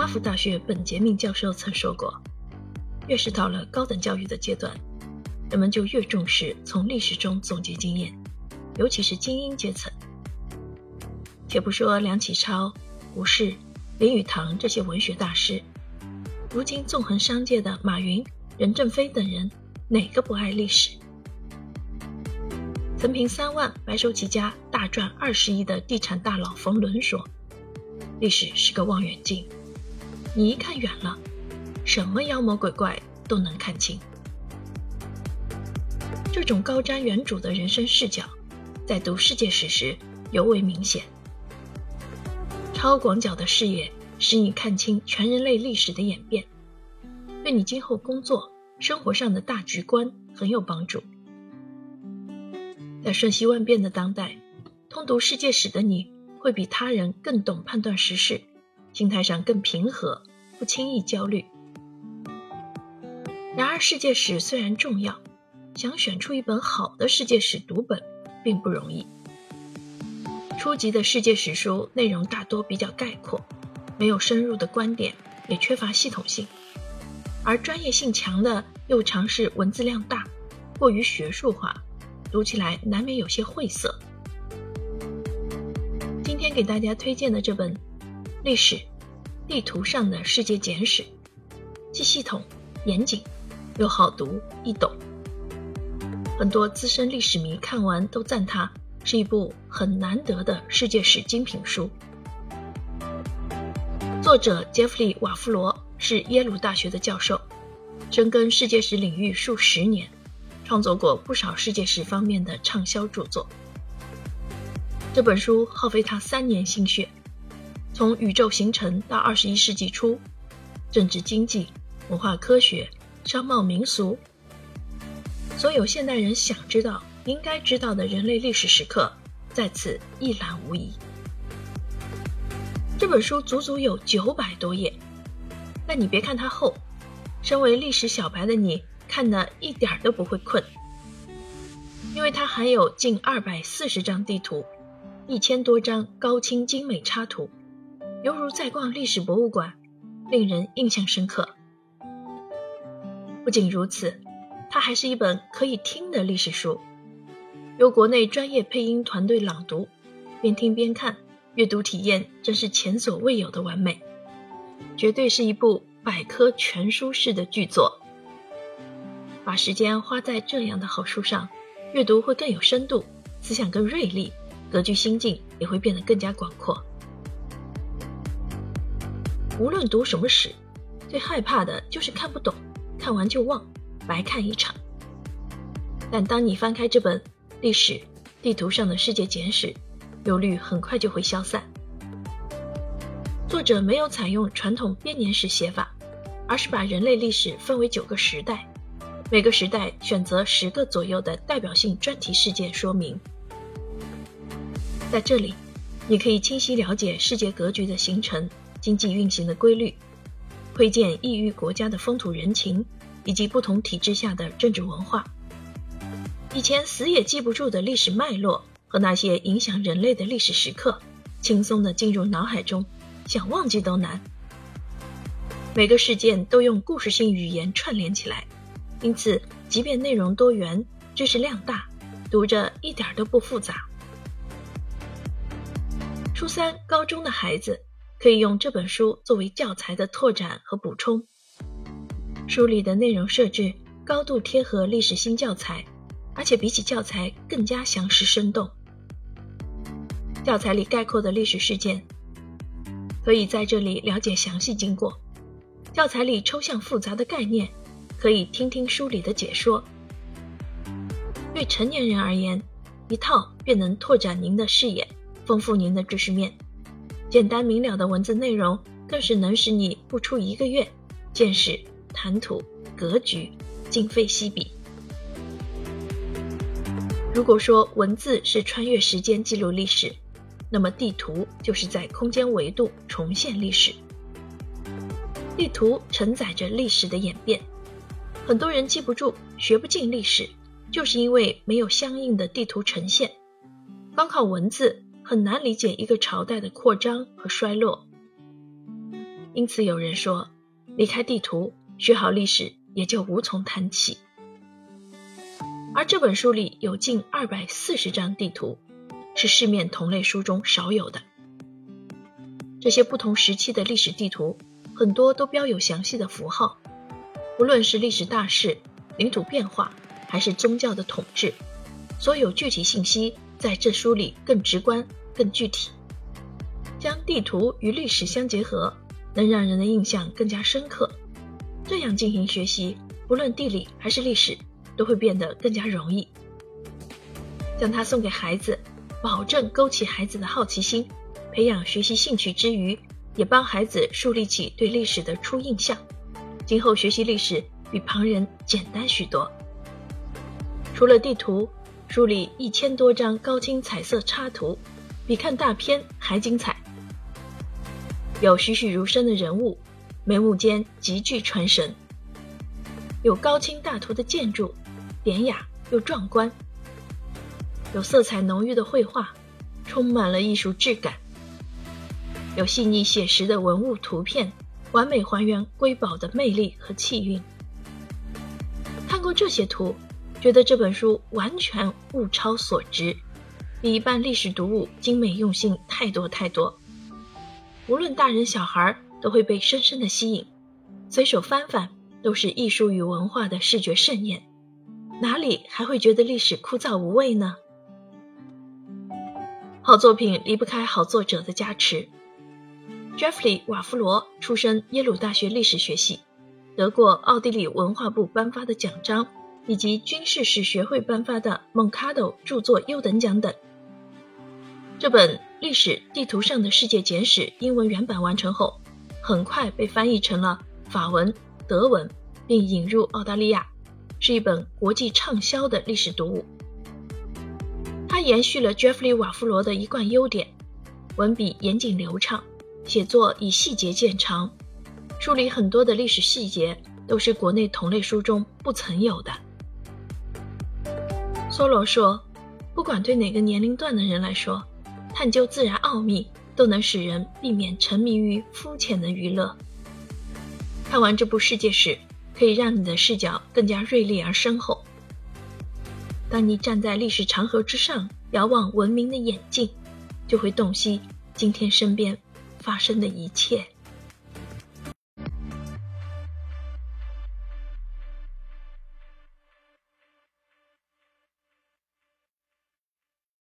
哈佛大学本杰明教授曾说过：“越是到了高等教育的阶段，人们就越重视从历史中总结经验，尤其是精英阶层。”且不说梁启超、胡适、林语堂这些文学大师，如今纵横商界的马云、任正非等人，哪个不爱历史？曾凭三万白手起家大赚二十亿的地产大佬冯仑说：“历史是个望远镜，你一看远了，什么妖魔鬼怪都能看清。”这种高瞻远瞩的人生视角，在读世界史时尤为明显。超广角的视野使你看清全人类历史的演变，对你今后工作、生活上的大局观很有帮助。在瞬息万变的当代，通读世界史的你会比他人更懂判断时事，心态上更平和，不轻易焦虑。然而，世界史虽然重要，想选出一本好的世界史读本并不容易。初级的世界史书内容大多比较概括，没有深入的观点，也缺乏系统性；而专业性强的又常是文字量大，过于学术化。读起来难免有些晦涩。今天给大家推荐的这本《历史地图上的世界简史》，既系统、严谨，又好读易懂。很多资深历史迷看完都赞它是一部很难得的世界史精品书。作者杰弗里·瓦夫罗是耶鲁大学的教授，深耕世界史领域数十年。创作过不少世界史方面的畅销著作。这本书耗费他三年心血，从宇宙形成到二十一世纪初，政治经济、文化科学、商贸民俗，所有现代人想知道、应该知道的人类历史时刻，在此一览无遗。这本书足足有九百多页，但你别看它厚，身为历史小白的你。看的一点都不会困，因为它含有近二百四十张地图，一千多张高清精美插图，犹如在逛历史博物馆，令人印象深刻。不仅如此，它还是一本可以听的历史书，由国内专业配音团队朗读，边听边看，阅读体验真是前所未有的完美，绝对是一部百科全书式的巨作。把时间花在这样的好书上，阅读会更有深度，思想更锐利，格局心境也会变得更加广阔。无论读什么史，最害怕的就是看不懂，看完就忘，白看一场。但当你翻开这本《历史地图上的世界简史》，忧虑很快就会消散。作者没有采用传统编年史写法，而是把人类历史分为九个时代。每个时代选择十个左右的代表性专题事件说明，在这里，你可以清晰了解世界格局的形成、经济运行的规律，窥见异域国家的风土人情以及不同体制下的政治文化。以前死也记不住的历史脉络和那些影响人类的历史时刻，轻松地进入脑海中，想忘记都难。每个事件都用故事性语言串联起来。因此，即便内容多元、知识量大，读着一点都不复杂。初三、高中的孩子可以用这本书作为教材的拓展和补充。书里的内容设置高度贴合历史新教材，而且比起教材更加详实生动。教材里概括的历史事件，可以在这里了解详细经过；教材里抽象复杂的概念。可以听听书里的解说。对成年人而言，一套便能拓展您的视野，丰富您的知识面。简单明了的文字内容，更是能使你不出一个月，见识、谈吐、格局今非昔比。如果说文字是穿越时间记录历史，那么地图就是在空间维度重现历史。地图承载着历史的演变。很多人记不住、学不进历史，就是因为没有相应的地图呈现。光靠文字很难理解一个朝代的扩张和衰落。因此有人说，离开地图，学好历史也就无从谈起。而这本书里有近二百四十张地图，是市面同类书中少有的。这些不同时期的历史地图，很多都标有详细的符号，无论是历史大事、领土变化，还是宗教的统治，所有具体信息在这书里更直观、更具体。将地图与历史相结合，能让人的印象更加深刻。这样进行学习，不论地理还是历史。都会变得更加容易。将它送给孩子，保证勾起孩子的好奇心，培养学习兴趣之余，也帮孩子树立起对历史的初印象。今后学习历史比旁人简单许多。除了地图，书里一千多张高清彩色插图，比看大片还精彩。有栩栩如生的人物，眉目间极具传神。有高清大图的建筑。典雅又壮观，有色彩浓郁的绘画，充满了艺术质感；有细腻写实的文物图片，完美还原瑰宝的魅力和气韵。看过这些图，觉得这本书完全物超所值，比一般历史读物精美用心太多太多。无论大人小孩都会被深深的吸引，随手翻翻都是艺术与文化的视觉盛宴。哪里还会觉得历史枯燥无味呢？好作品离不开好作者的加持。Jeffrey 瓦夫罗出身耶鲁大学历史学系，得过奥地利文化部颁发的奖章，以及军事史学会颁发的蒙卡多著作优等奖等。这本《历史地图上的世界简史》英文原版完成后，很快被翻译成了法文、德文，并引入澳大利亚。是一本国际畅销的历史读物。它延续了 Jeffrey 瓦夫罗的一贯优点，文笔严谨流畅，写作以细节见长。书里很多的历史细节都是国内同类书中不曾有的。梭罗说：“不管对哪个年龄段的人来说，探究自然奥秘都能使人避免沉迷于肤浅的娱乐。”看完这部世界史。可以让你的视角更加锐利而深厚。当你站在历史长河之上，遥望文明的眼镜，就会洞悉今天身边发生的一切。